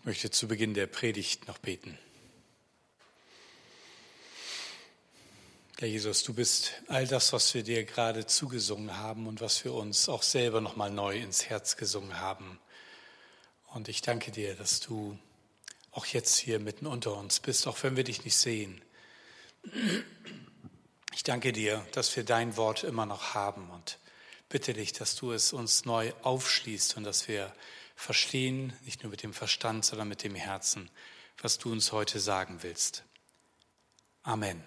Ich möchte zu Beginn der Predigt noch beten. Herr Jesus, du bist all das, was wir dir gerade zugesungen haben und was wir uns auch selber noch mal neu ins Herz gesungen haben. Und ich danke dir, dass du auch jetzt hier mitten unter uns bist, auch wenn wir dich nicht sehen. Ich danke dir, dass wir dein Wort immer noch haben und bitte dich, dass du es uns neu aufschließt und dass wir verstehen, nicht nur mit dem Verstand, sondern mit dem Herzen, was du uns heute sagen willst. Amen.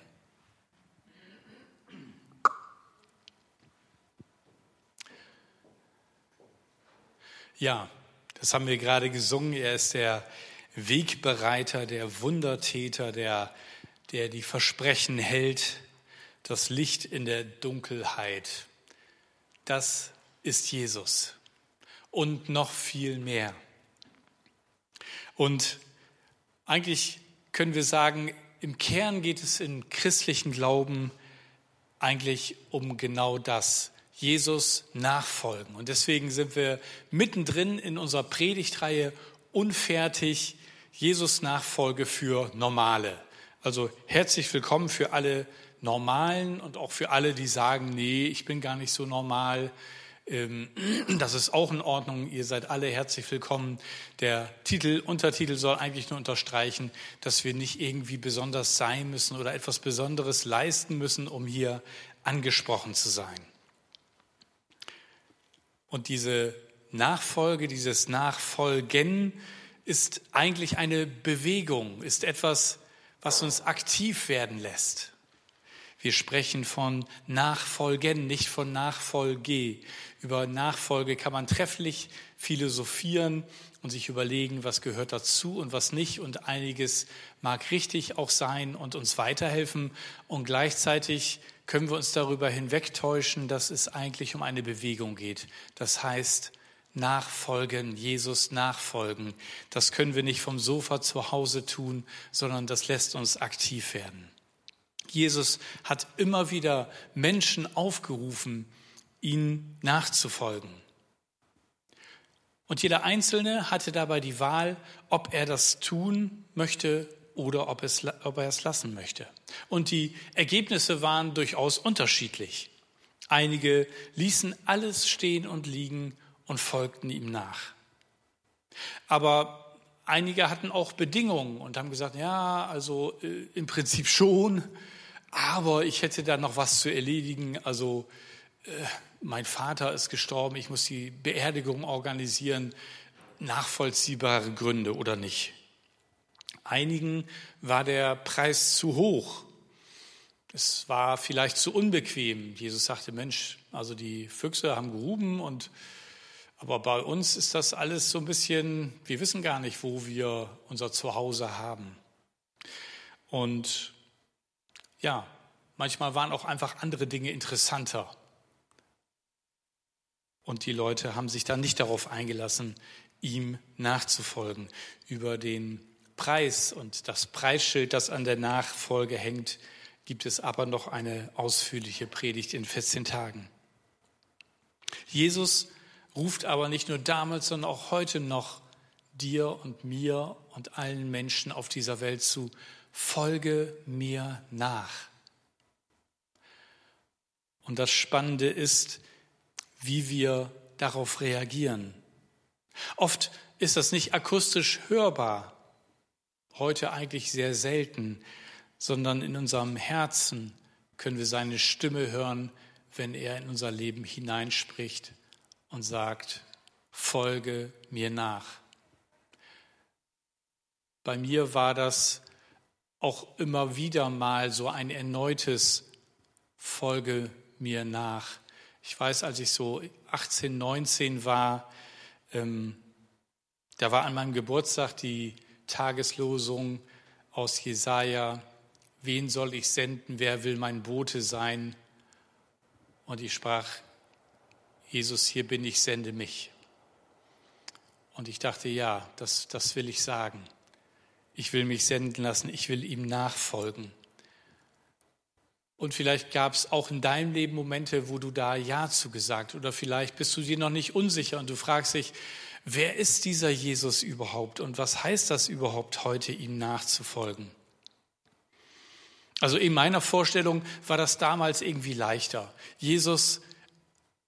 Ja, das haben wir gerade gesungen. Er ist der Wegbereiter, der Wundertäter, der, der die Versprechen hält, das Licht in der Dunkelheit. Das ist Jesus und noch viel mehr. Und eigentlich können wir sagen, im Kern geht es im christlichen Glauben eigentlich um genau das. Jesus nachfolgen. Und deswegen sind wir mittendrin in unserer Predigtreihe unfertig Jesus Nachfolge für Normale. Also herzlich willkommen für alle Normalen und auch für alle, die sagen, nee, ich bin gar nicht so normal. Ähm, das ist auch in Ordnung. Ihr seid alle herzlich willkommen. Der Titel, Untertitel soll eigentlich nur unterstreichen, dass wir nicht irgendwie besonders sein müssen oder etwas Besonderes leisten müssen, um hier angesprochen zu sein. Und diese Nachfolge, dieses Nachfolgen ist eigentlich eine Bewegung, ist etwas, was uns aktiv werden lässt. Wir sprechen von Nachfolgen, nicht von Nachfolge. Über Nachfolge kann man trefflich philosophieren und sich überlegen, was gehört dazu und was nicht. Und einiges mag richtig auch sein und uns weiterhelfen. Und gleichzeitig können wir uns darüber hinwegtäuschen, dass es eigentlich um eine Bewegung geht. Das heißt, nachfolgen, Jesus nachfolgen. Das können wir nicht vom Sofa zu Hause tun, sondern das lässt uns aktiv werden. Jesus hat immer wieder Menschen aufgerufen, ihm nachzufolgen. Und jeder Einzelne hatte dabei die Wahl, ob er das tun möchte oder ob, es, ob er es lassen möchte. Und die Ergebnisse waren durchaus unterschiedlich. Einige ließen alles stehen und liegen und folgten ihm nach. Aber einige hatten auch Bedingungen und haben gesagt, ja, also äh, im Prinzip schon, aber ich hätte da noch was zu erledigen. Also äh, mein Vater ist gestorben, ich muss die Beerdigung organisieren. Nachvollziehbare Gründe oder nicht. Einigen war der Preis zu hoch. Es war vielleicht zu unbequem. Jesus sagte, Mensch, also die Füchse haben geruben und aber bei uns ist das alles so ein bisschen, wir wissen gar nicht, wo wir unser Zuhause haben. Und ja, manchmal waren auch einfach andere Dinge interessanter. Und die Leute haben sich dann nicht darauf eingelassen, ihm nachzufolgen. Über den Preis und das Preisschild, das an der Nachfolge hängt, gibt es aber noch eine ausführliche Predigt in 14 Tagen. Jesus ruft aber nicht nur damals, sondern auch heute noch dir und mir und allen Menschen auf dieser Welt zu, folge mir nach. Und das Spannende ist, wie wir darauf reagieren. Oft ist das nicht akustisch hörbar, heute eigentlich sehr selten, sondern in unserem Herzen können wir seine Stimme hören, wenn er in unser Leben hineinspricht und sagt, folge mir nach. Bei mir war das auch immer wieder mal so ein erneutes Folge mir nach. Ich weiß, als ich so 18, 19 war, ähm, da war an meinem Geburtstag die Tageslosung aus Jesaja: Wen soll ich senden? Wer will mein Bote sein? Und ich sprach: Jesus, hier bin ich, sende mich. Und ich dachte: Ja, das, das will ich sagen. Ich will mich senden lassen, ich will ihm nachfolgen. Und vielleicht gab es auch in deinem Leben Momente, wo du da Ja zu gesagt oder vielleicht bist du dir noch nicht unsicher und du fragst dich, Wer ist dieser Jesus überhaupt und was heißt das überhaupt heute, ihm nachzufolgen? Also in meiner Vorstellung war das damals irgendwie leichter. Jesus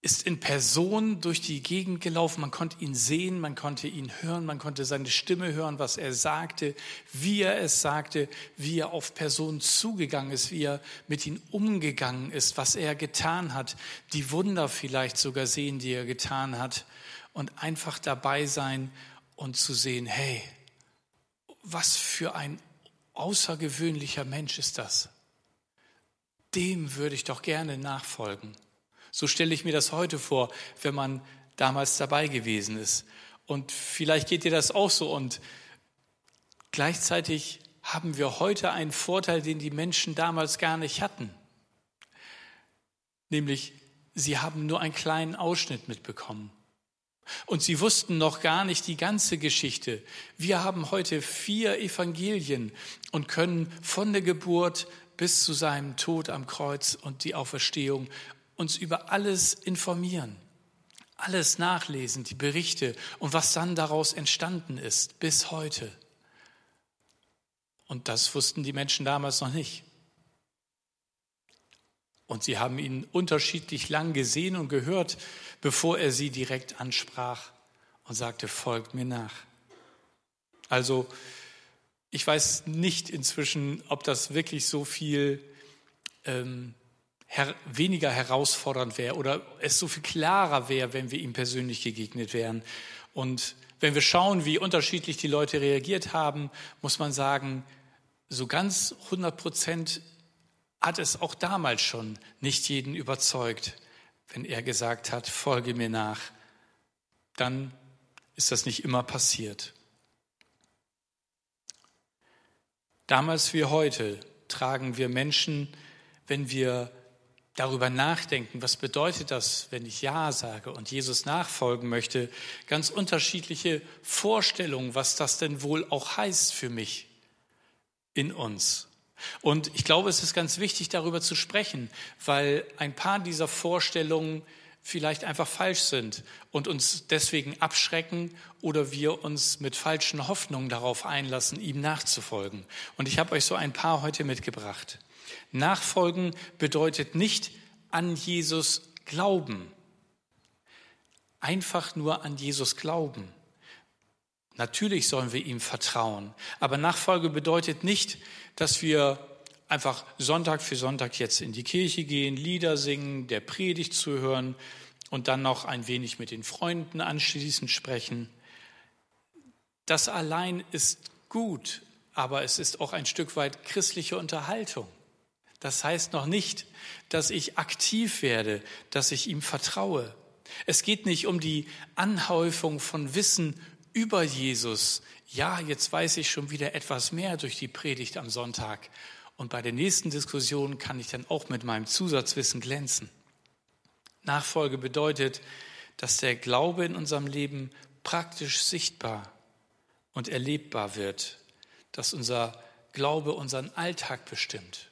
ist in Person durch die Gegend gelaufen. Man konnte ihn sehen, man konnte ihn hören, man konnte seine Stimme hören, was er sagte, wie er es sagte, wie er auf Personen zugegangen ist, wie er mit ihnen umgegangen ist, was er getan hat, die Wunder vielleicht sogar sehen, die er getan hat und einfach dabei sein und zu sehen, hey, was für ein außergewöhnlicher Mensch ist das? Dem würde ich doch gerne nachfolgen. So stelle ich mir das heute vor, wenn man damals dabei gewesen ist. Und vielleicht geht dir das auch so. Und gleichzeitig haben wir heute einen Vorteil, den die Menschen damals gar nicht hatten. Nämlich, sie haben nur einen kleinen Ausschnitt mitbekommen. Und sie wussten noch gar nicht die ganze Geschichte. Wir haben heute vier Evangelien und können von der Geburt bis zu seinem Tod am Kreuz und die Auferstehung uns über alles informieren, alles nachlesen, die Berichte und was dann daraus entstanden ist bis heute. Und das wussten die Menschen damals noch nicht. Und sie haben ihn unterschiedlich lang gesehen und gehört, bevor er sie direkt ansprach und sagte, folgt mir nach. Also ich weiß nicht inzwischen, ob das wirklich so viel ähm, her weniger herausfordernd wäre oder es so viel klarer wäre, wenn wir ihm persönlich gegegnet wären. Und wenn wir schauen, wie unterschiedlich die Leute reagiert haben, muss man sagen, so ganz 100 Prozent hat es auch damals schon nicht jeden überzeugt, wenn er gesagt hat, folge mir nach. Dann ist das nicht immer passiert. Damals wie heute tragen wir Menschen, wenn wir darüber nachdenken, was bedeutet das, wenn ich Ja sage und Jesus nachfolgen möchte, ganz unterschiedliche Vorstellungen, was das denn wohl auch heißt für mich in uns. Und ich glaube, es ist ganz wichtig, darüber zu sprechen, weil ein paar dieser Vorstellungen vielleicht einfach falsch sind und uns deswegen abschrecken oder wir uns mit falschen Hoffnungen darauf einlassen, ihm nachzufolgen. Und ich habe euch so ein paar heute mitgebracht. Nachfolgen bedeutet nicht an Jesus glauben. Einfach nur an Jesus glauben. Natürlich sollen wir ihm vertrauen. Aber Nachfolge bedeutet nicht, dass wir einfach Sonntag für Sonntag jetzt in die Kirche gehen, Lieder singen, der Predigt zuhören und dann noch ein wenig mit den Freunden anschließend sprechen. Das allein ist gut, aber es ist auch ein Stück weit christliche Unterhaltung. Das heißt noch nicht, dass ich aktiv werde, dass ich ihm vertraue. Es geht nicht um die Anhäufung von Wissen über Jesus. Ja, jetzt weiß ich schon wieder etwas mehr durch die Predigt am Sonntag. Und bei der nächsten Diskussion kann ich dann auch mit meinem Zusatzwissen glänzen. Nachfolge bedeutet, dass der Glaube in unserem Leben praktisch sichtbar und erlebbar wird, dass unser Glaube unseren Alltag bestimmt.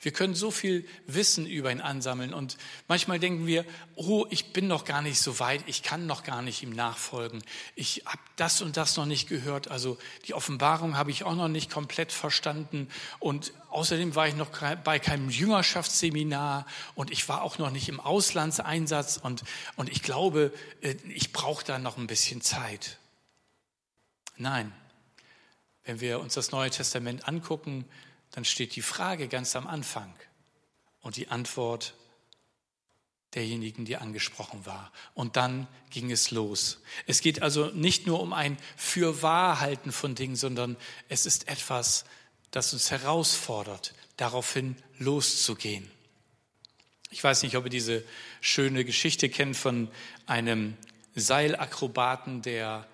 Wir können so viel Wissen über ihn ansammeln und manchmal denken wir, oh, ich bin noch gar nicht so weit, ich kann noch gar nicht ihm nachfolgen. Ich habe das und das noch nicht gehört, also die Offenbarung habe ich auch noch nicht komplett verstanden und außerdem war ich noch bei keinem Jüngerschaftsseminar und ich war auch noch nicht im Auslandseinsatz und, und ich glaube, äh, ich brauche da noch ein bisschen Zeit. Nein, wenn wir uns das Neue Testament angucken, dann steht die Frage ganz am Anfang und die Antwort derjenigen, die angesprochen war. Und dann ging es los. Es geht also nicht nur um ein Fürwahrhalten von Dingen, sondern es ist etwas, das uns herausfordert, daraufhin loszugehen. Ich weiß nicht, ob ihr diese schöne Geschichte kennt von einem Seilakrobaten, der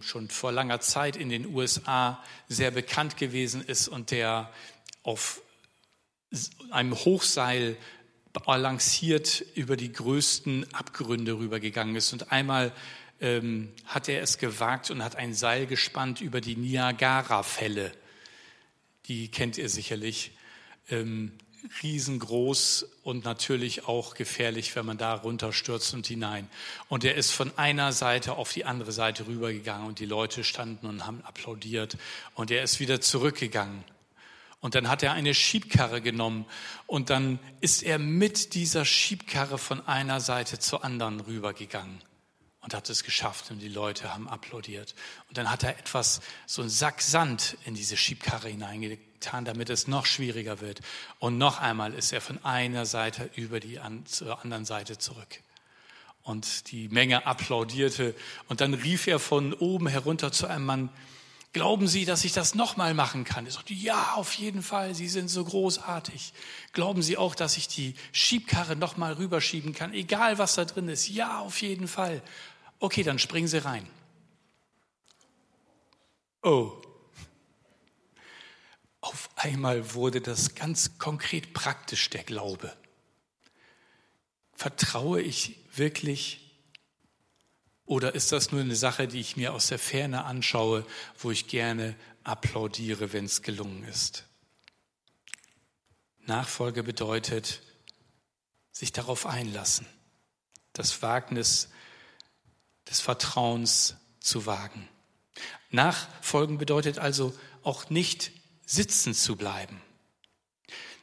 schon vor langer Zeit in den USA sehr bekannt gewesen ist und der auf einem Hochseil balanciert über die größten Abgründe rübergegangen ist. Und einmal ähm, hat er es gewagt und hat ein Seil gespannt über die Niagara-Fälle. Die kennt ihr sicherlich. Ähm, riesengroß und natürlich auch gefährlich, wenn man da runterstürzt und hinein. Und er ist von einer Seite auf die andere Seite rübergegangen und die Leute standen und haben applaudiert und er ist wieder zurückgegangen. Und dann hat er eine Schiebkarre genommen und dann ist er mit dieser Schiebkarre von einer Seite zur anderen rübergegangen und hat es geschafft und die Leute haben applaudiert. Und dann hat er etwas, so einen Sack Sand in diese Schiebkarre hineingetan, damit es noch schwieriger wird. Und noch einmal ist er von einer Seite über die an, zur anderen Seite zurück. Und die Menge applaudierte und dann rief er von oben herunter zu einem Mann, Glauben Sie, dass ich das nochmal machen kann? Er sagte, ja, auf jeden Fall, Sie sind so großartig. Glauben Sie auch, dass ich die Schiebkarre nochmal rüberschieben kann, egal was da drin ist? Ja, auf jeden Fall. Okay, dann springen Sie rein. Oh. Auf einmal wurde das ganz konkret praktisch, der Glaube. Vertraue ich wirklich oder ist das nur eine Sache, die ich mir aus der Ferne anschaue, wo ich gerne applaudiere, wenn es gelungen ist? Nachfolge bedeutet, sich darauf einlassen, das Wagnis des Vertrauens zu wagen. Nachfolgen bedeutet also auch nicht sitzen zu bleiben.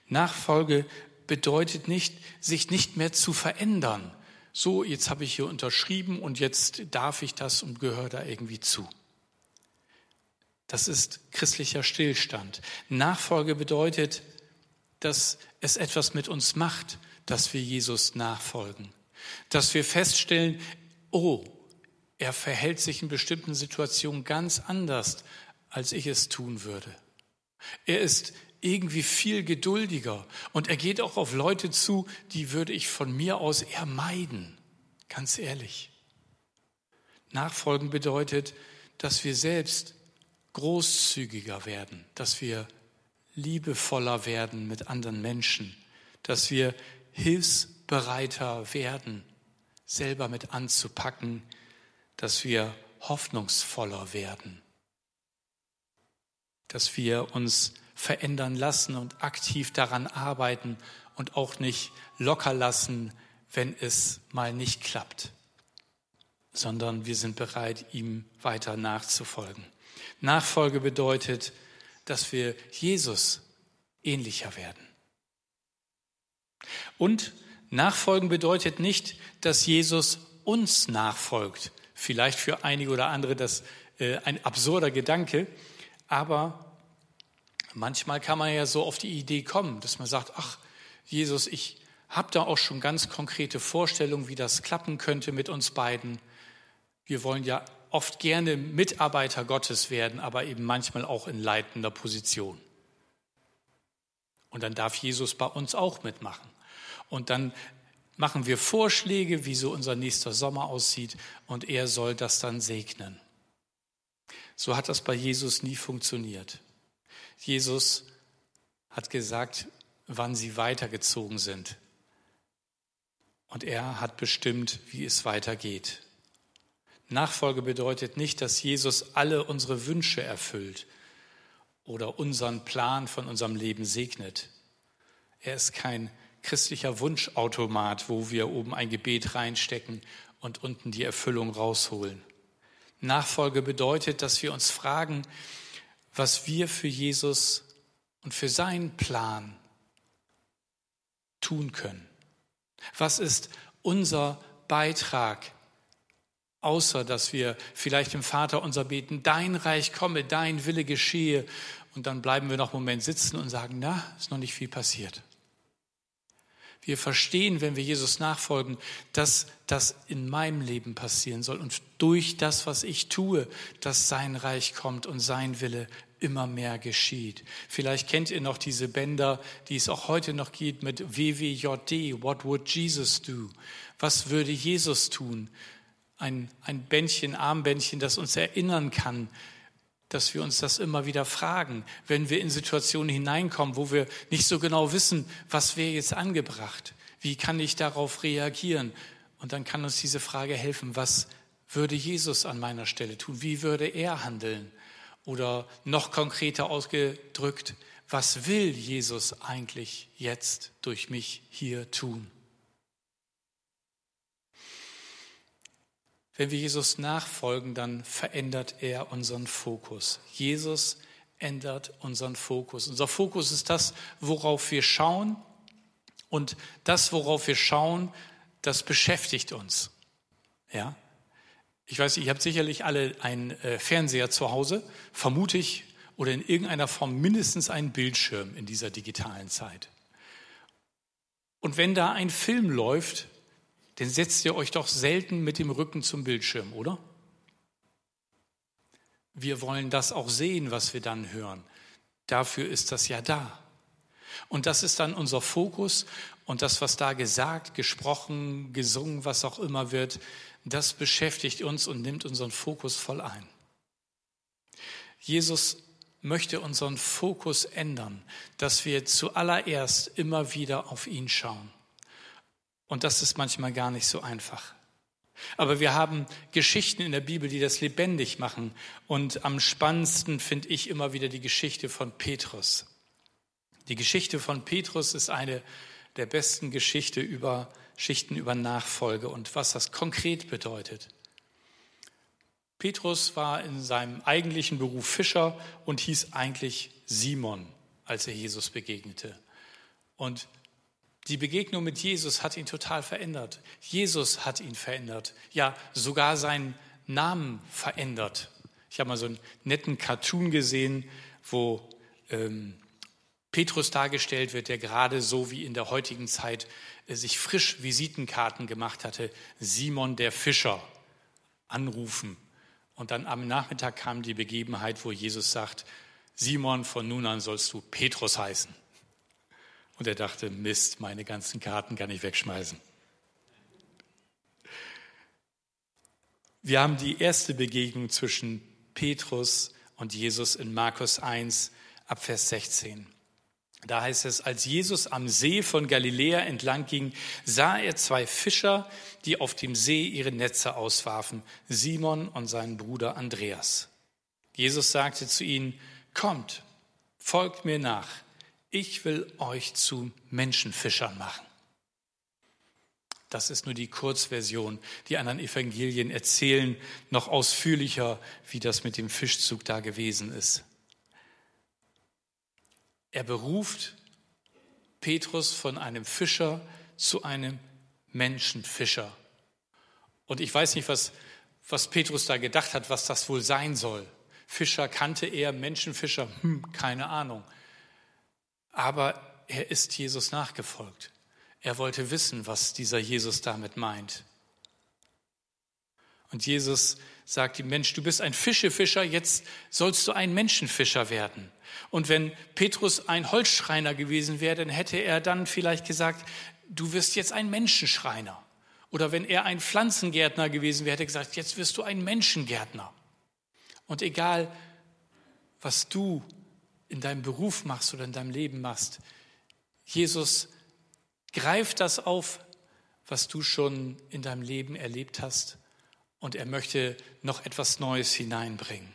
Nachfolge bedeutet nicht, sich nicht mehr zu verändern, so, jetzt habe ich hier unterschrieben und jetzt darf ich das und gehöre da irgendwie zu. Das ist christlicher Stillstand. Nachfolge bedeutet, dass es etwas mit uns macht, dass wir Jesus nachfolgen. Dass wir feststellen, oh, er verhält sich in bestimmten Situationen ganz anders, als ich es tun würde. Er ist irgendwie viel geduldiger. Und er geht auch auf Leute zu, die würde ich von mir aus eher meiden. Ganz ehrlich. Nachfolgen bedeutet, dass wir selbst großzügiger werden, dass wir liebevoller werden mit anderen Menschen, dass wir hilfsbereiter werden, selber mit anzupacken, dass wir hoffnungsvoller werden, dass wir uns verändern lassen und aktiv daran arbeiten und auch nicht locker lassen, wenn es mal nicht klappt, sondern wir sind bereit, ihm weiter nachzufolgen. Nachfolge bedeutet, dass wir Jesus ähnlicher werden. Und Nachfolgen bedeutet nicht, dass Jesus uns nachfolgt. Vielleicht für einige oder andere das äh, ein absurder Gedanke, aber Manchmal kann man ja so auf die Idee kommen, dass man sagt, ach Jesus, ich habe da auch schon ganz konkrete Vorstellungen, wie das klappen könnte mit uns beiden. Wir wollen ja oft gerne Mitarbeiter Gottes werden, aber eben manchmal auch in leitender Position. Und dann darf Jesus bei uns auch mitmachen. Und dann machen wir Vorschläge, wie so unser nächster Sommer aussieht, und er soll das dann segnen. So hat das bei Jesus nie funktioniert. Jesus hat gesagt, wann sie weitergezogen sind. Und er hat bestimmt, wie es weitergeht. Nachfolge bedeutet nicht, dass Jesus alle unsere Wünsche erfüllt oder unseren Plan von unserem Leben segnet. Er ist kein christlicher Wunschautomat, wo wir oben ein Gebet reinstecken und unten die Erfüllung rausholen. Nachfolge bedeutet, dass wir uns fragen, was wir für Jesus und für seinen Plan tun können. Was ist unser Beitrag, außer dass wir vielleicht im Vater unser beten, dein Reich komme, dein Wille geschehe, und dann bleiben wir noch einen Moment sitzen und sagen, na, ist noch nicht viel passiert. Wir verstehen, wenn wir Jesus nachfolgen, dass das in meinem Leben passieren soll und durch das, was ich tue, dass sein Reich kommt und sein Wille immer mehr geschieht. Vielleicht kennt ihr noch diese Bänder, die es auch heute noch gibt mit WWJD, What would Jesus do? Was würde Jesus tun? Ein, ein Bändchen, Armbändchen, das uns erinnern kann, dass wir uns das immer wieder fragen, wenn wir in Situationen hineinkommen, wo wir nicht so genau wissen, was wäre jetzt angebracht, wie kann ich darauf reagieren. Und dann kann uns diese Frage helfen, was würde Jesus an meiner Stelle tun, wie würde er handeln? Oder noch konkreter ausgedrückt, was will Jesus eigentlich jetzt durch mich hier tun? Wenn wir Jesus nachfolgen, dann verändert er unseren Fokus. Jesus ändert unseren Fokus. Unser Fokus ist das, worauf wir schauen. Und das, worauf wir schauen, das beschäftigt uns. Ja? Ich weiß, ihr habt sicherlich alle einen äh, Fernseher zu Hause, vermute ich, oder in irgendeiner Form mindestens einen Bildschirm in dieser digitalen Zeit. Und wenn da ein Film läuft, dann setzt ihr euch doch selten mit dem Rücken zum Bildschirm, oder? Wir wollen das auch sehen, was wir dann hören. Dafür ist das ja da. Und das ist dann unser Fokus und das, was da gesagt, gesprochen, gesungen, was auch immer wird, das beschäftigt uns und nimmt unseren Fokus voll ein. Jesus möchte unseren Fokus ändern, dass wir zuallererst immer wieder auf ihn schauen. Und das ist manchmal gar nicht so einfach. Aber wir haben Geschichten in der Bibel, die das lebendig machen. Und am spannendsten finde ich immer wieder die Geschichte von Petrus. Die Geschichte von Petrus ist eine der besten Geschichte über Schichten über Nachfolge und was das konkret bedeutet. Petrus war in seinem eigentlichen Beruf Fischer und hieß eigentlich Simon, als er Jesus begegnete. Und die Begegnung mit Jesus hat ihn total verändert. Jesus hat ihn verändert. Ja, sogar seinen Namen verändert. Ich habe mal so einen netten Cartoon gesehen, wo ähm, Petrus dargestellt wird, der gerade so wie in der heutigen Zeit äh, sich frisch Visitenkarten gemacht hatte. Simon der Fischer anrufen. Und dann am Nachmittag kam die Begebenheit, wo Jesus sagt, Simon, von nun an sollst du Petrus heißen. Und er dachte, Mist, meine ganzen Karten kann ich wegschmeißen. Wir haben die erste Begegnung zwischen Petrus und Jesus in Markus 1 ab Vers 16. Da heißt es, als Jesus am See von Galiläa entlang ging, sah er zwei Fischer, die auf dem See ihre Netze auswarfen, Simon und seinen Bruder Andreas. Jesus sagte zu ihnen, kommt, folgt mir nach ich will euch zu Menschenfischern machen. Das ist nur die Kurzversion. Die anderen Evangelien erzählen noch ausführlicher, wie das mit dem Fischzug da gewesen ist. Er beruft Petrus von einem Fischer zu einem Menschenfischer. Und ich weiß nicht, was, was Petrus da gedacht hat, was das wohl sein soll. Fischer kannte er, Menschenfischer, hm, keine Ahnung. Aber er ist Jesus nachgefolgt. Er wollte wissen, was dieser Jesus damit meint. Und Jesus sagt ihm, Mensch, du bist ein Fischefischer, jetzt sollst du ein Menschenfischer werden. Und wenn Petrus ein Holzschreiner gewesen wäre, dann hätte er dann vielleicht gesagt, du wirst jetzt ein Menschenschreiner. Oder wenn er ein Pflanzengärtner gewesen wäre, hätte er gesagt, jetzt wirst du ein Menschengärtner. Und egal, was du in deinem Beruf machst oder in deinem Leben machst. Jesus greift das auf, was du schon in deinem Leben erlebt hast und er möchte noch etwas Neues hineinbringen.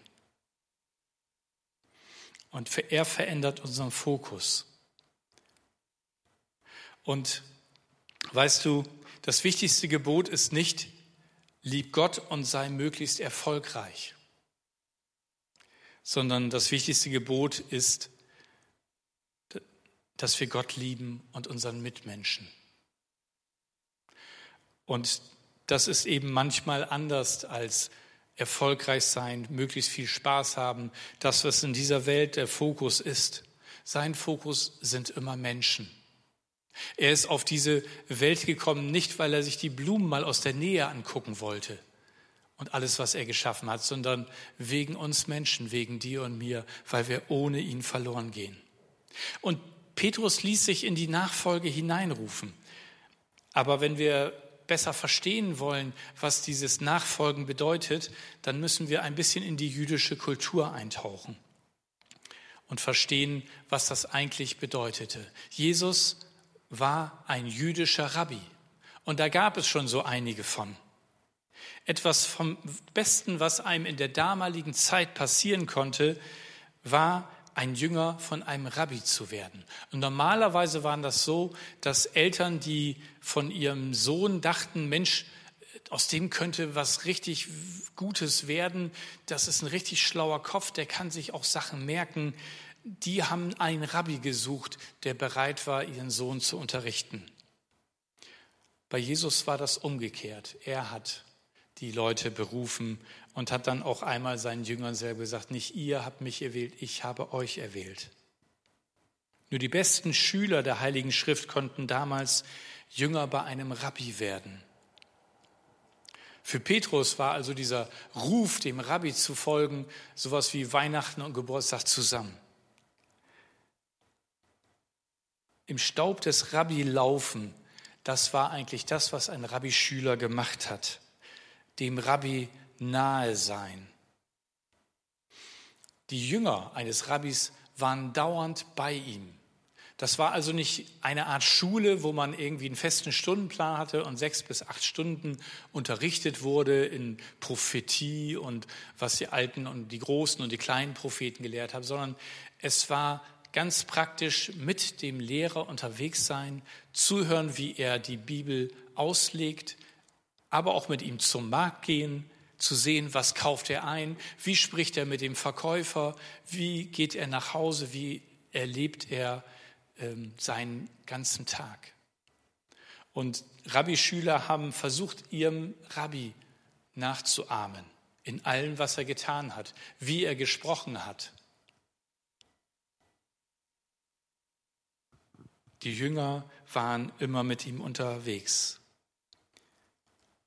Und er verändert unseren Fokus. Und weißt du, das wichtigste Gebot ist nicht, lieb Gott und sei möglichst erfolgreich sondern das wichtigste Gebot ist, dass wir Gott lieben und unseren Mitmenschen. Und das ist eben manchmal anders als erfolgreich sein, möglichst viel Spaß haben. Das, was in dieser Welt der Fokus ist. Sein Fokus sind immer Menschen. Er ist auf diese Welt gekommen, nicht weil er sich die Blumen mal aus der Nähe angucken wollte, und alles, was er geschaffen hat, sondern wegen uns Menschen, wegen dir und mir, weil wir ohne ihn verloren gehen. Und Petrus ließ sich in die Nachfolge hineinrufen. Aber wenn wir besser verstehen wollen, was dieses Nachfolgen bedeutet, dann müssen wir ein bisschen in die jüdische Kultur eintauchen und verstehen, was das eigentlich bedeutete. Jesus war ein jüdischer Rabbi und da gab es schon so einige von. Etwas vom Besten, was einem in der damaligen Zeit passieren konnte, war ein Jünger von einem Rabbi zu werden. Und normalerweise waren das so, dass Eltern, die von ihrem Sohn dachten, Mensch, aus dem könnte was richtig Gutes werden, das ist ein richtig schlauer Kopf, der kann sich auch Sachen merken, die haben einen Rabbi gesucht, der bereit war, ihren Sohn zu unterrichten. Bei Jesus war das umgekehrt. Er hat die Leute berufen und hat dann auch einmal seinen Jüngern selber gesagt, nicht ihr habt mich erwählt, ich habe euch erwählt. Nur die besten Schüler der Heiligen Schrift konnten damals Jünger bei einem Rabbi werden. Für Petrus war also dieser Ruf, dem Rabbi zu folgen, sowas wie Weihnachten und Geburtstag zusammen. Im Staub des Rabbi laufen, das war eigentlich das, was ein Rabbi-Schüler gemacht hat. Dem Rabbi nahe sein. Die Jünger eines Rabbis waren dauernd bei ihm. Das war also nicht eine Art Schule, wo man irgendwie einen festen Stundenplan hatte und sechs bis acht Stunden unterrichtet wurde in Prophetie und was die alten und die großen und die kleinen Propheten gelehrt haben, sondern es war ganz praktisch mit dem Lehrer unterwegs sein, zuhören, wie er die Bibel auslegt, aber auch mit ihm zum Markt gehen, zu sehen, was kauft er ein, wie spricht er mit dem Verkäufer, wie geht er nach Hause, wie erlebt er ähm, seinen ganzen Tag. Und Rabbi-Schüler haben versucht, ihrem Rabbi nachzuahmen in allem, was er getan hat, wie er gesprochen hat. Die Jünger waren immer mit ihm unterwegs.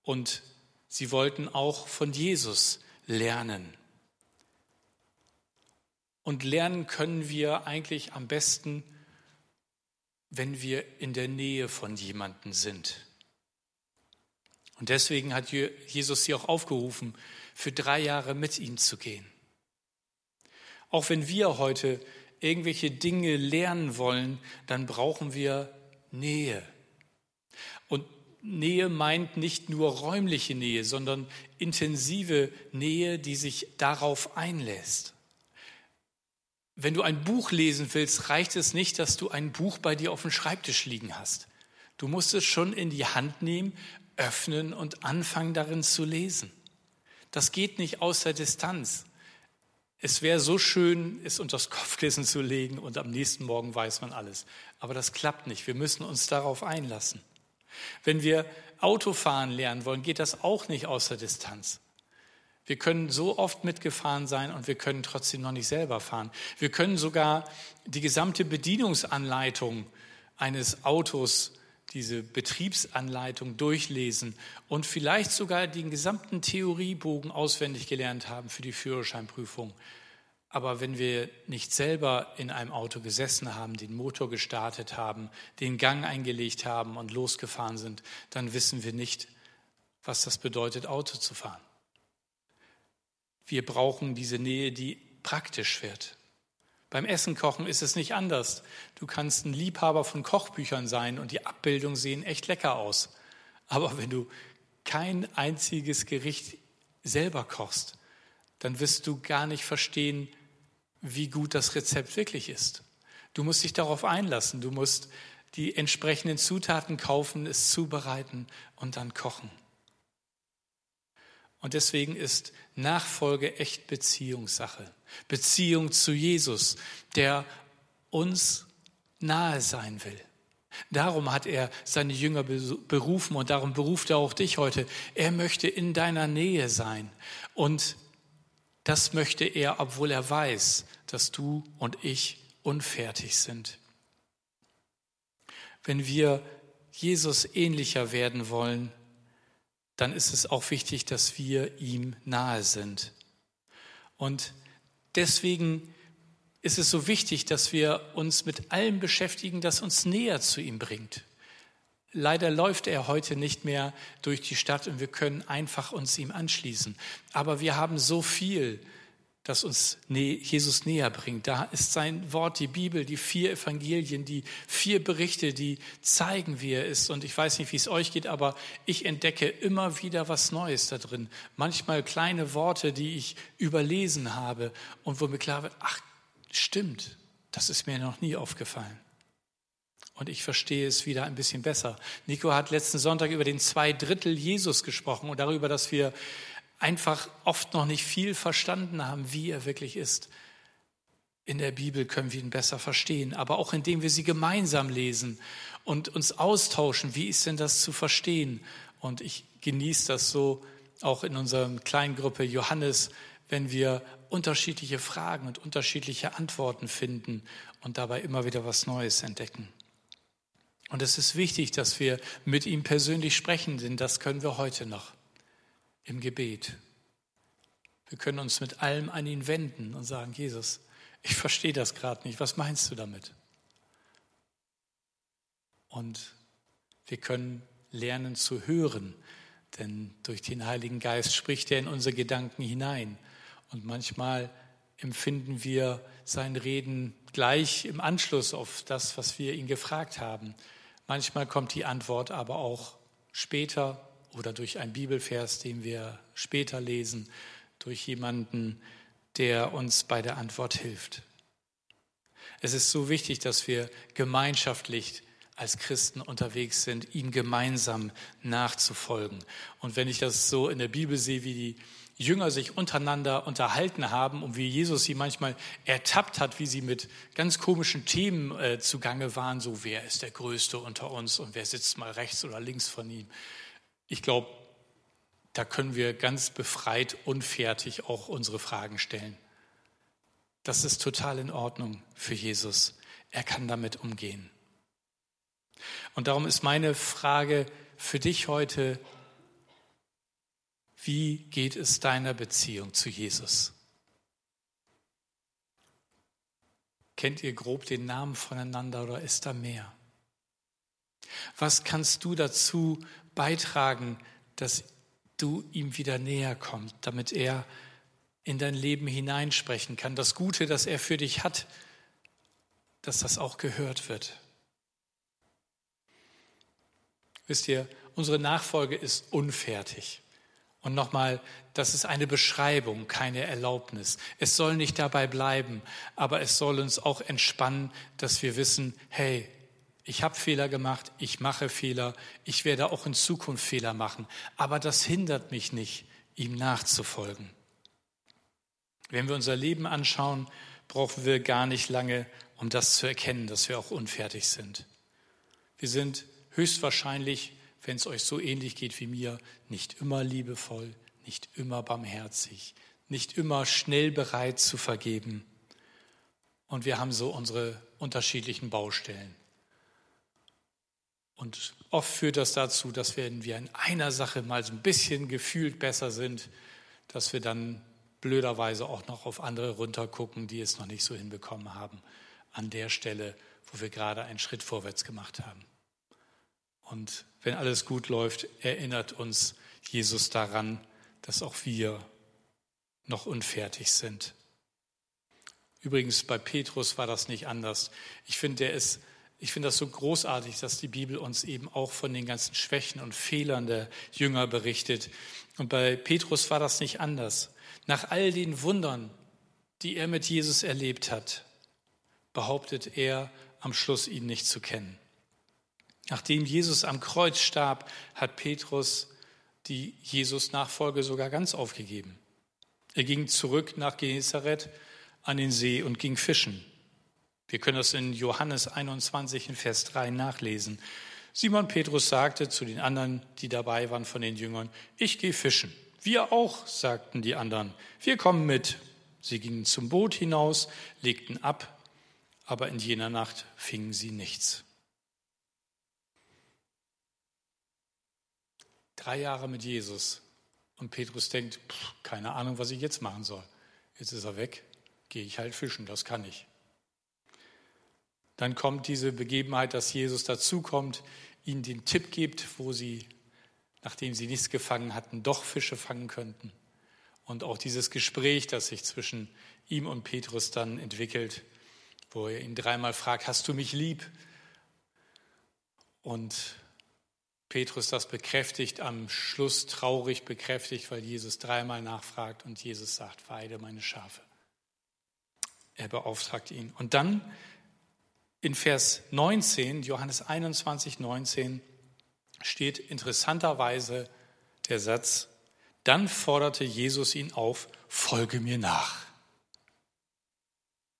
Und Sie wollten auch von Jesus lernen. Und lernen können wir eigentlich am besten, wenn wir in der Nähe von jemandem sind. Und deswegen hat Jesus sie auch aufgerufen, für drei Jahre mit ihm zu gehen. Auch wenn wir heute irgendwelche Dinge lernen wollen, dann brauchen wir Nähe. Nähe meint nicht nur räumliche Nähe, sondern intensive Nähe, die sich darauf einlässt. Wenn du ein Buch lesen willst, reicht es nicht, dass du ein Buch bei dir auf dem Schreibtisch liegen hast. Du musst es schon in die Hand nehmen, öffnen und anfangen darin zu lesen. Das geht nicht aus der Distanz. Es wäre so schön, es unter das Kopfkissen zu legen und am nächsten Morgen weiß man alles. Aber das klappt nicht. Wir müssen uns darauf einlassen. Wenn wir Autofahren lernen wollen, geht das auch nicht aus der Distanz. Wir können so oft mitgefahren sein und wir können trotzdem noch nicht selber fahren. Wir können sogar die gesamte Bedienungsanleitung eines Autos, diese Betriebsanleitung durchlesen und vielleicht sogar den gesamten Theoriebogen auswendig gelernt haben für die Führerscheinprüfung. Aber wenn wir nicht selber in einem Auto gesessen haben, den Motor gestartet haben, den Gang eingelegt haben und losgefahren sind, dann wissen wir nicht, was das bedeutet, Auto zu fahren. Wir brauchen diese Nähe, die praktisch wird. Beim Essen kochen ist es nicht anders. Du kannst ein Liebhaber von Kochbüchern sein und die Abbildungen sehen echt lecker aus. Aber wenn du kein einziges Gericht selber kochst, dann wirst du gar nicht verstehen, wie gut das Rezept wirklich ist. Du musst dich darauf einlassen. Du musst die entsprechenden Zutaten kaufen, es zubereiten und dann kochen. Und deswegen ist Nachfolge echt Beziehungssache. Beziehung zu Jesus, der uns nahe sein will. Darum hat er seine Jünger berufen und darum beruft er auch dich heute. Er möchte in deiner Nähe sein. Und das möchte er, obwohl er weiß, dass du und ich unfertig sind. Wenn wir Jesus ähnlicher werden wollen, dann ist es auch wichtig, dass wir ihm nahe sind. Und deswegen ist es so wichtig, dass wir uns mit allem beschäftigen, das uns näher zu ihm bringt. Leider läuft er heute nicht mehr durch die Stadt und wir können einfach uns ihm anschließen. Aber wir haben so viel, das uns Jesus näher bringt. Da ist sein Wort, die Bibel, die vier Evangelien, die vier Berichte, die zeigen, wie er ist. Und ich weiß nicht, wie es euch geht, aber ich entdecke immer wieder was Neues da drin. Manchmal kleine Worte, die ich überlesen habe und wo mir klar wird, ach, stimmt, das ist mir noch nie aufgefallen. Und ich verstehe es wieder ein bisschen besser. Nico hat letzten Sonntag über den Zweidrittel Jesus gesprochen und darüber, dass wir einfach oft noch nicht viel verstanden haben, wie er wirklich ist. In der Bibel können wir ihn besser verstehen, aber auch indem wir sie gemeinsam lesen und uns austauschen, wie ist denn das zu verstehen? Und ich genieße das so auch in unserer kleinen Gruppe Johannes, wenn wir unterschiedliche Fragen und unterschiedliche Antworten finden und dabei immer wieder was Neues entdecken. Und es ist wichtig, dass wir mit ihm persönlich sprechen, denn das können wir heute noch im Gebet. Wir können uns mit allem an ihn wenden und sagen, Jesus, ich verstehe das gerade nicht, was meinst du damit? Und wir können lernen zu hören, denn durch den Heiligen Geist spricht er in unsere Gedanken hinein. Und manchmal empfinden wir sein Reden gleich im Anschluss auf das, was wir ihn gefragt haben. Manchmal kommt die Antwort aber auch später oder durch einen Bibelvers, den wir später lesen, durch jemanden, der uns bei der Antwort hilft. Es ist so wichtig, dass wir gemeinschaftlich als Christen unterwegs sind, ihm gemeinsam nachzufolgen. Und wenn ich das so in der Bibel sehe, wie die Jünger sich untereinander unterhalten haben und wie Jesus sie manchmal ertappt hat, wie sie mit ganz komischen Themen äh, zugange waren, so wer ist der Größte unter uns und wer sitzt mal rechts oder links von ihm. Ich glaube, da können wir ganz befreit, unfertig auch unsere Fragen stellen. Das ist total in Ordnung für Jesus. Er kann damit umgehen. Und darum ist meine Frage für dich heute, wie geht es deiner Beziehung zu Jesus? Kennt ihr grob den Namen voneinander oder ist da mehr? Was kannst du dazu beitragen, dass du ihm wieder näher kommst, damit er in dein Leben hineinsprechen kann? Das Gute, das er für dich hat, dass das auch gehört wird. Wisst ihr, unsere Nachfolge ist unfertig. Und nochmal, das ist eine Beschreibung, keine Erlaubnis. Es soll nicht dabei bleiben, aber es soll uns auch entspannen, dass wir wissen, hey, ich habe Fehler gemacht, ich mache Fehler, ich werde auch in Zukunft Fehler machen, aber das hindert mich nicht, ihm nachzufolgen. Wenn wir unser Leben anschauen, brauchen wir gar nicht lange, um das zu erkennen, dass wir auch unfertig sind. Wir sind höchstwahrscheinlich, wenn es euch so ähnlich geht wie mir, nicht immer liebevoll, nicht immer barmherzig, nicht immer schnell bereit zu vergeben. Und wir haben so unsere unterschiedlichen Baustellen. Und oft führt das dazu, dass wenn wir in einer Sache mal so ein bisschen gefühlt besser sind, dass wir dann blöderweise auch noch auf andere runtergucken, die es noch nicht so hinbekommen haben, an der Stelle, wo wir gerade einen Schritt vorwärts gemacht haben. Und wenn alles gut läuft, erinnert uns Jesus daran, dass auch wir noch unfertig sind. Übrigens, bei Petrus war das nicht anders. Ich finde, der ist, ich finde das so großartig, dass die Bibel uns eben auch von den ganzen Schwächen und Fehlern der Jünger berichtet. Und bei Petrus war das nicht anders. Nach all den Wundern, die er mit Jesus erlebt hat, behauptet er am Schluss ihn nicht zu kennen. Nachdem Jesus am Kreuz starb, hat Petrus die Jesus-Nachfolge sogar ganz aufgegeben. Er ging zurück nach Genezareth an den See und ging fischen. Wir können das in Johannes 21 in Vers 3 nachlesen. Simon Petrus sagte zu den anderen, die dabei waren von den Jüngern, ich gehe fischen. Wir auch, sagten die anderen, wir kommen mit. Sie gingen zum Boot hinaus, legten ab, aber in jener Nacht fingen sie nichts. Drei Jahre mit Jesus. Und Petrus denkt, pff, keine Ahnung, was ich jetzt machen soll. Jetzt ist er weg, gehe ich halt fischen, das kann ich. Dann kommt diese Begebenheit, dass Jesus dazukommt, ihnen den Tipp gibt, wo sie, nachdem sie nichts gefangen hatten, doch Fische fangen könnten. Und auch dieses Gespräch, das sich zwischen ihm und Petrus dann entwickelt, wo er ihn dreimal fragt, hast du mich lieb? Und Petrus das bekräftigt, am Schluss traurig bekräftigt, weil Jesus dreimal nachfragt und Jesus sagt, weide meine Schafe. Er beauftragt ihn. Und dann in Vers 19, Johannes 21, 19, steht interessanterweise der Satz, dann forderte Jesus ihn auf, folge mir nach.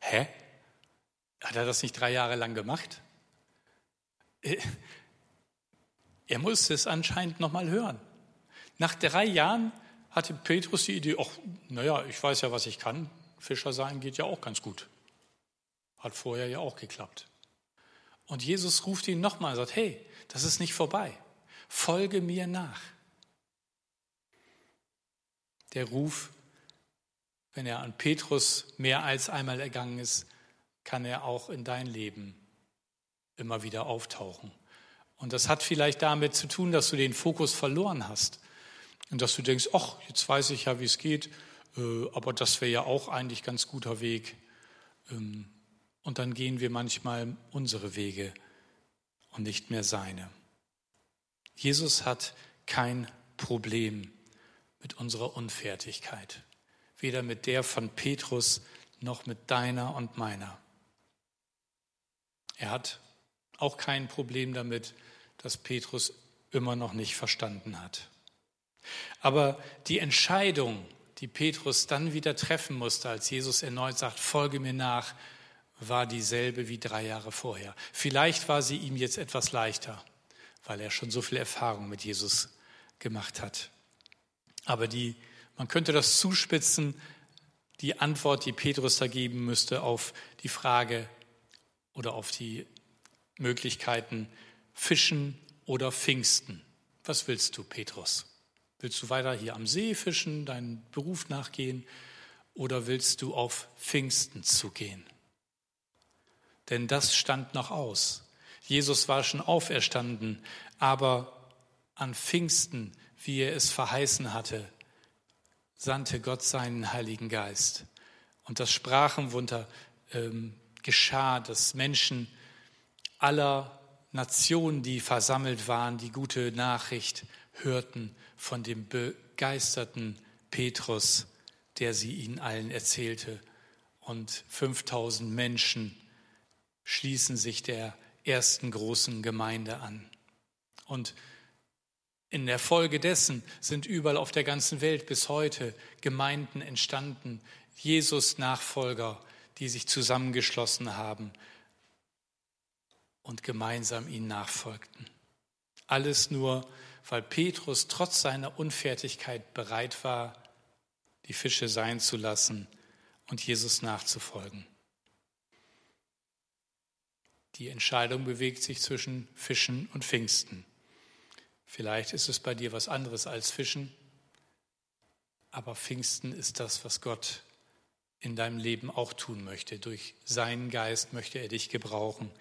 Hä? Hat er das nicht drei Jahre lang gemacht? Er musste es anscheinend nochmal hören. Nach drei Jahren hatte Petrus die Idee, ach, naja, ich weiß ja, was ich kann. Fischer sein geht ja auch ganz gut. Hat vorher ja auch geklappt. Und Jesus ruft ihn nochmal und sagt, hey, das ist nicht vorbei. Folge mir nach. Der Ruf, wenn er an Petrus mehr als einmal ergangen ist, kann er auch in dein Leben immer wieder auftauchen. Und das hat vielleicht damit zu tun, dass du den Fokus verloren hast und dass du denkst, ach, jetzt weiß ich ja, wie es geht, äh, aber das wäre ja auch eigentlich ganz guter Weg. Ähm, und dann gehen wir manchmal unsere Wege und nicht mehr seine. Jesus hat kein Problem mit unserer Unfertigkeit, weder mit der von Petrus noch mit deiner und meiner. Er hat auch kein Problem damit, dass Petrus immer noch nicht verstanden hat. Aber die Entscheidung, die Petrus dann wieder treffen musste, als Jesus erneut sagt, folge mir nach, war dieselbe wie drei Jahre vorher. Vielleicht war sie ihm jetzt etwas leichter, weil er schon so viel Erfahrung mit Jesus gemacht hat. Aber die, man könnte das zuspitzen, die Antwort, die Petrus da geben müsste auf die Frage oder auf die Möglichkeiten Fischen oder Pfingsten. Was willst du, Petrus? Willst du weiter hier am See fischen, deinen Beruf nachgehen oder willst du auf Pfingsten zugehen? Denn das stand noch aus. Jesus war schon auferstanden, aber an Pfingsten, wie er es verheißen hatte, sandte Gott seinen Heiligen Geist. Und das Sprachenwunder ähm, geschah, dass Menschen aller Nationen, die versammelt waren, die gute Nachricht hörten von dem begeisterten Petrus, der sie ihnen allen erzählte. Und 5000 Menschen schließen sich der ersten großen Gemeinde an. Und in der Folge dessen sind überall auf der ganzen Welt bis heute Gemeinden entstanden, Jesus-Nachfolger, die sich zusammengeschlossen haben und gemeinsam ihnen nachfolgten. Alles nur, weil Petrus trotz seiner Unfertigkeit bereit war, die Fische sein zu lassen und Jesus nachzufolgen. Die Entscheidung bewegt sich zwischen Fischen und Pfingsten. Vielleicht ist es bei dir was anderes als Fischen, aber Pfingsten ist das, was Gott in deinem Leben auch tun möchte. Durch seinen Geist möchte er dich gebrauchen,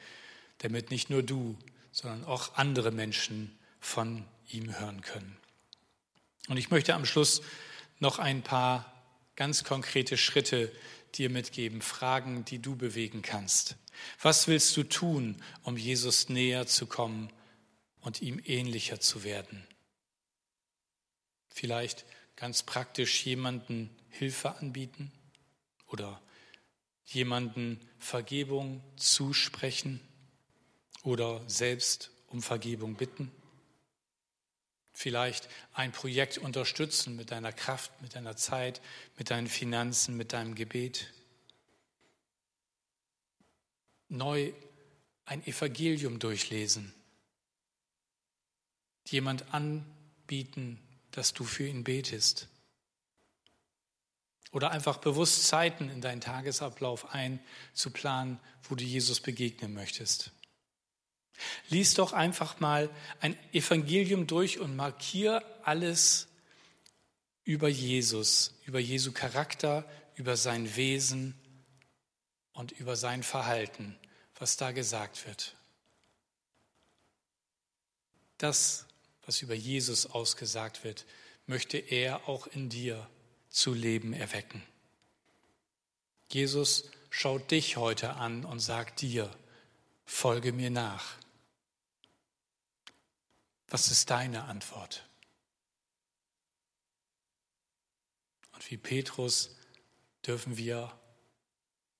damit nicht nur du, sondern auch andere Menschen von ihm hören können. Und ich möchte am Schluss noch ein paar ganz konkrete Schritte dir mitgeben, Fragen, die du bewegen kannst. Was willst du tun, um Jesus näher zu kommen und ihm ähnlicher zu werden? Vielleicht ganz praktisch jemanden Hilfe anbieten oder jemanden Vergebung zusprechen oder selbst um Vergebung bitten. Vielleicht ein Projekt unterstützen mit deiner Kraft, mit deiner Zeit, mit deinen Finanzen, mit deinem Gebet. Neu ein Evangelium durchlesen. Jemand anbieten, dass du für ihn betest. Oder einfach bewusst Zeiten in deinen Tagesablauf einzuplanen, wo du Jesus begegnen möchtest. Lies doch einfach mal ein Evangelium durch und markier alles über Jesus, über Jesu Charakter, über sein Wesen und über sein Verhalten, was da gesagt wird. Das, was über Jesus ausgesagt wird, möchte er auch in dir zu Leben erwecken. Jesus schaut dich heute an und sagt dir, folge mir nach. Was ist deine Antwort? Und wie Petrus dürfen wir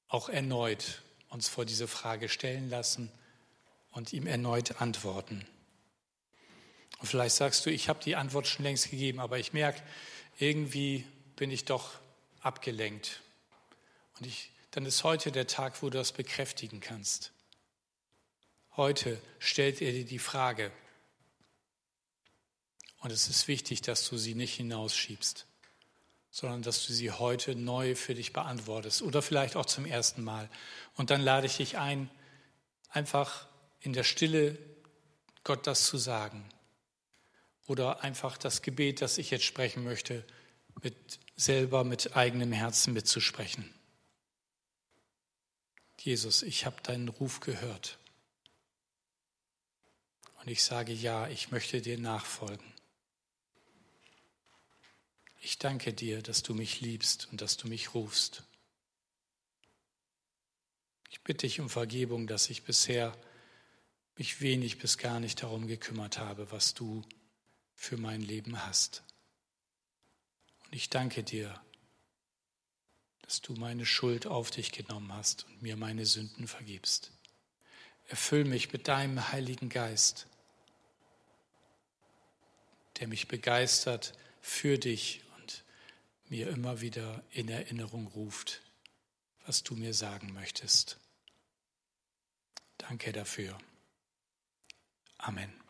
auch erneut uns vor diese Frage stellen lassen und ihm erneut antworten. Und vielleicht sagst du, ich habe die Antwort schon längst gegeben, aber ich merke, irgendwie bin ich doch abgelenkt. Und ich, dann ist heute der Tag, wo du das bekräftigen kannst. Heute stellt er dir die Frage. Und es ist wichtig, dass du sie nicht hinausschiebst sondern dass du sie heute neu für dich beantwortest oder vielleicht auch zum ersten Mal. Und dann lade ich dich ein, einfach in der Stille Gott das zu sagen oder einfach das Gebet, das ich jetzt sprechen möchte, mit selber mit eigenem Herzen mitzusprechen. Jesus, ich habe deinen Ruf gehört. Und ich sage ja, ich möchte dir nachfolgen. Ich danke dir, dass du mich liebst und dass du mich rufst. Ich bitte dich um Vergebung, dass ich bisher mich wenig bis gar nicht darum gekümmert habe, was du für mein Leben hast. Und ich danke dir, dass du meine Schuld auf dich genommen hast und mir meine Sünden vergibst. Erfüll mich mit deinem Heiligen Geist, der mich begeistert für dich mir immer wieder in Erinnerung ruft, was du mir sagen möchtest. Danke dafür. Amen.